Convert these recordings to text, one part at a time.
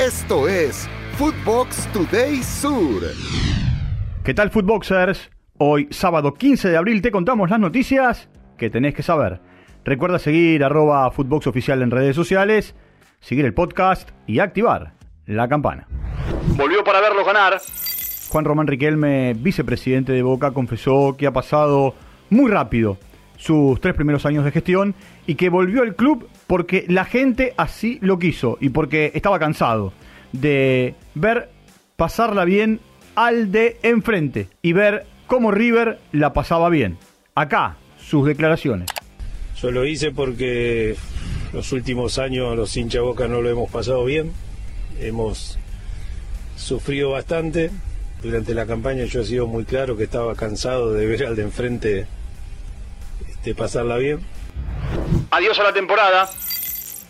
Esto es Footbox Today Sur. ¿Qué tal, Footboxers? Hoy, sábado 15 de abril, te contamos las noticias que tenés que saber. Recuerda seguir arroba Footbox Oficial en redes sociales, seguir el podcast y activar la campana. Volvió para verlo ganar. Juan Román Riquelme, vicepresidente de Boca, confesó que ha pasado muy rápido sus tres primeros años de gestión y que volvió al club porque la gente así lo quiso y porque estaba cansado de ver pasarla bien al de enfrente y ver cómo River la pasaba bien. Acá, sus declaraciones. Yo lo hice porque los últimos años los hinchas Boca no lo hemos pasado bien. Hemos sufrido bastante. Durante la campaña yo he sido muy claro que estaba cansado de ver al de enfrente este, pasarla bien. Adiós a la temporada.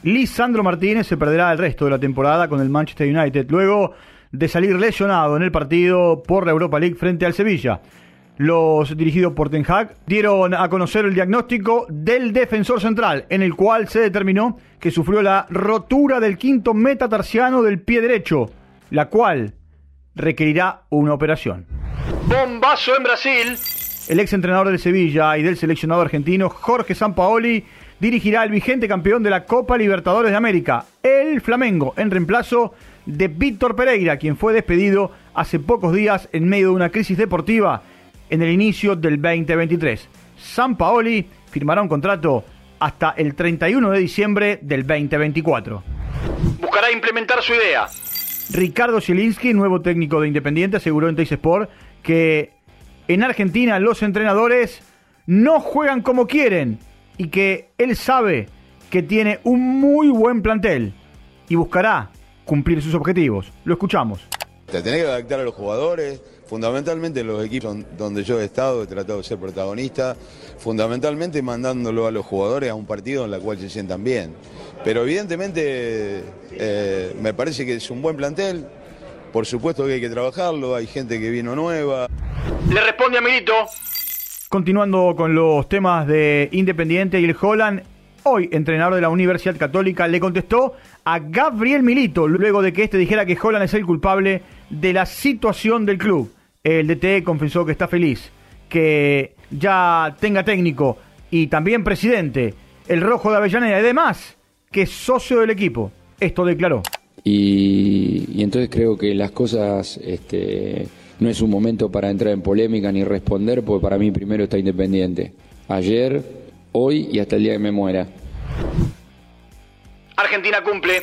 Lisandro Martínez se perderá el resto de la temporada con el Manchester United luego de salir lesionado en el partido por la Europa League frente al Sevilla. Los dirigidos por Ten Hag dieron a conocer el diagnóstico del defensor central, en el cual se determinó que sufrió la rotura del quinto metatarsiano del pie derecho, la cual requerirá una operación. Bombazo en Brasil. El ex entrenador del Sevilla y del seleccionado argentino Jorge Sampaoli dirigirá al vigente campeón de la Copa Libertadores de América, el Flamengo, en reemplazo de Víctor Pereira, quien fue despedido hace pocos días en medio de una crisis deportiva en el inicio del 2023. San Paoli firmará un contrato hasta el 31 de diciembre del 2024. Buscará implementar su idea. Ricardo Zielinski, nuevo técnico de Independiente, aseguró en Teis Sport que en Argentina los entrenadores no juegan como quieren y que él sabe que tiene un muy buen plantel y buscará cumplir sus objetivos. Lo escuchamos. Te tenés que adaptar a los jugadores, fundamentalmente los equipos donde yo he estado, he tratado de ser protagonista, fundamentalmente mandándolo a los jugadores a un partido en el cual se sientan bien. Pero evidentemente eh, me parece que es un buen plantel, por supuesto que hay que trabajarlo, hay gente que vino nueva. Le responde a Milito. Continuando con los temas de Independiente y el Holland, hoy entrenador de la Universidad Católica le contestó a Gabriel Milito luego de que este dijera que Holland es el culpable de la situación del club. El DT confesó que está feliz, que ya tenga técnico y también presidente, el rojo de Avellaneda, y además que es socio del equipo. Esto declaró. Y, y entonces creo que las cosas este, no es un momento para entrar en polémica ni responder, porque para mí primero está Independiente. Ayer, hoy y hasta el día que me muera. Argentina cumple.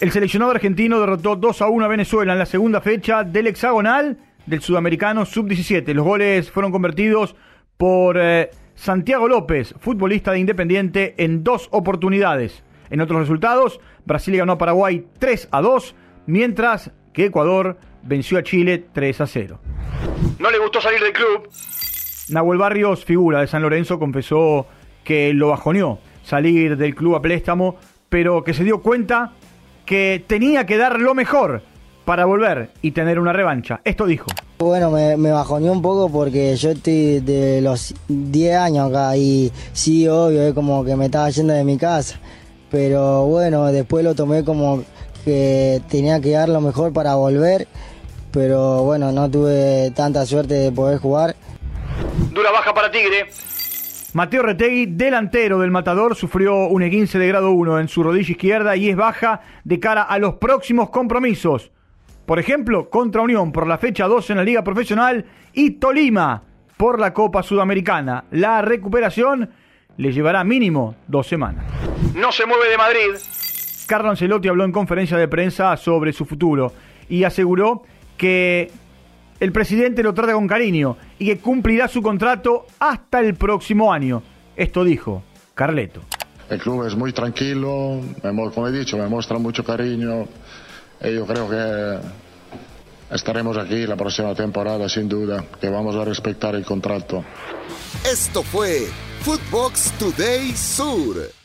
El seleccionado argentino derrotó 2 a 1 a Venezuela en la segunda fecha del hexagonal del sudamericano sub-17. Los goles fueron convertidos por eh, Santiago López, futbolista de Independiente, en dos oportunidades. En otros resultados, Brasil ganó a Paraguay 3 a 2, mientras que Ecuador venció a Chile 3 a 0. No le gustó salir del club. Nahuel Barrios, figura de San Lorenzo, confesó que lo bajoneó salir del club a préstamo, pero que se dio cuenta que tenía que dar lo mejor para volver y tener una revancha. Esto dijo. Bueno, me, me bajoneó un poco porque yo estoy de los 10 años acá y sí, obvio, es como que me estaba yendo de mi casa. Pero bueno, después lo tomé como que tenía que dar lo mejor para volver. Pero bueno, no tuve tanta suerte de poder jugar. Dura baja para Tigre. Mateo Retegui, delantero del Matador, sufrió un E15 de grado 1 en su rodilla izquierda y es baja de cara a los próximos compromisos. Por ejemplo, contra Unión por la fecha 2 en la Liga Profesional y Tolima por la Copa Sudamericana. La recuperación le llevará mínimo dos semanas. No se mueve de Madrid. Carlo Ancelotti habló en conferencia de prensa sobre su futuro y aseguró que el presidente lo trata con cariño y que cumplirá su contrato hasta el próximo año. Esto dijo Carleto. El club es muy tranquilo, como he dicho, me muestra mucho cariño y yo creo que estaremos aquí la próxima temporada sin duda, que vamos a respetar el contrato. Esto fue Footbox Today Sur.